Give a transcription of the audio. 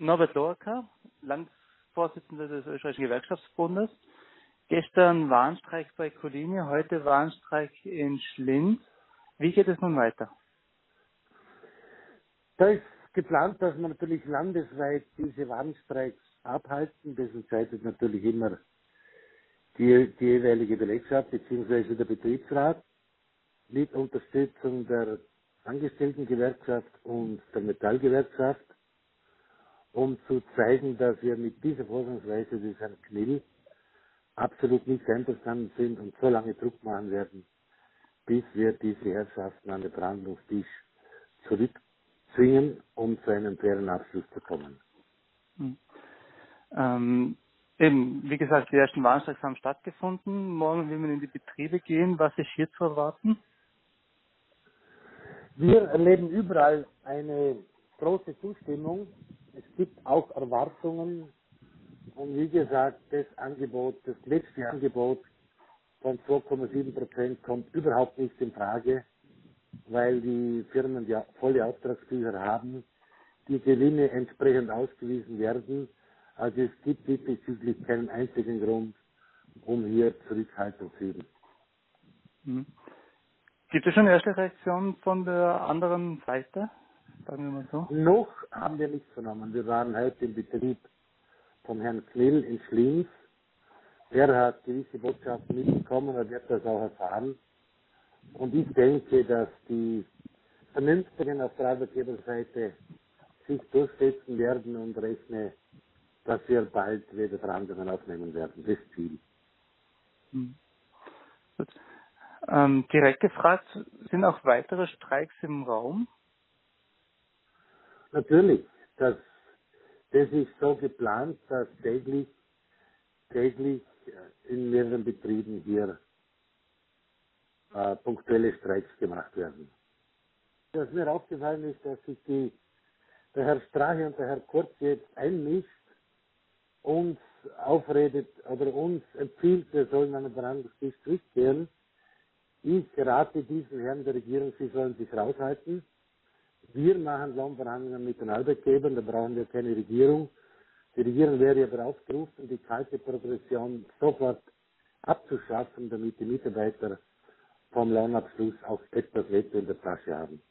Norbert Lorca, Landesvorsitzender des Österreichischen Gewerkschaftsbundes. Gestern Warnstreik bei Colinie, heute Warnstreik in Schlinz. Wie geht es nun weiter? Da ist geplant, dass wir natürlich landesweit diese Warnstreiks abhalten. Das entscheidet natürlich immer die, die jeweilige Belegschaft bzw. der Betriebsrat mit Unterstützung der Angestelltengewerkschaft und der Metallgewerkschaft, um zu zeigen, dass wir mit dieser Vorgangsweise des Herrn Knill absolut nicht einverstanden sind und so lange Druck machen werden, bis wir diese Herrschaften an den Verhandlungstisch zurückzwingen, um zu einem fairen Abschluss zu kommen. Hm. Ähm, eben, wie gesagt, die ersten Warnstreiks haben stattgefunden. Morgen will man in die Betriebe gehen. Was ist hier zu erwarten? Wir erleben überall eine große Zustimmung. Es gibt auch Erwartungen. Und wie gesagt, das Angebot, das letzte Angebot von 2,7 Prozent kommt überhaupt nicht in Frage, weil die Firmen ja volle Auftragsbücher haben, die Gewinne entsprechend ausgewiesen werden. Also es gibt diesbezüglich keinen einzigen Grund, um hier Zurückhaltung zu üben. Hm. Gibt es schon erste Reaktionen von der anderen Seite? Sagen wir mal so. Noch haben wir nichts vernommen. Wir waren heute im Betrieb vom Herrn Knill in Schlinz. Er hat gewisse Botschaften mitbekommen und wird das auch erfahren. Und ich denke, dass die Vernünftigen auf der Arbeitgeberseite sich durchsetzen werden und rechne, dass wir bald wieder Verhandlungen aufnehmen werden. Das Ziel. Hm. Ähm, direkt gefragt, sind auch weitere Streiks im Raum? Natürlich. Das, das ist so geplant, dass täglich, täglich äh, in mehreren Betrieben hier äh, punktuelle Streiks gemacht werden. Was mir aufgefallen ist, dass sich die, der Herr Strache und der Herr Kurz jetzt einmischt, uns aufredet oder uns empfiehlt, wir sollen an den Verhandlungstisch zurückkehren ich rate diesen Herren der Regierung, sie sollen sich raushalten. Wir machen Lohnverhandlungen mit den Arbeitgebern, da brauchen wir keine Regierung. Die Regierung wäre aber aufgerufen, die kalte Progression sofort abzuschaffen, damit die Mitarbeiter vom Lohnabschluss auch etwas Wette in der Tasche haben.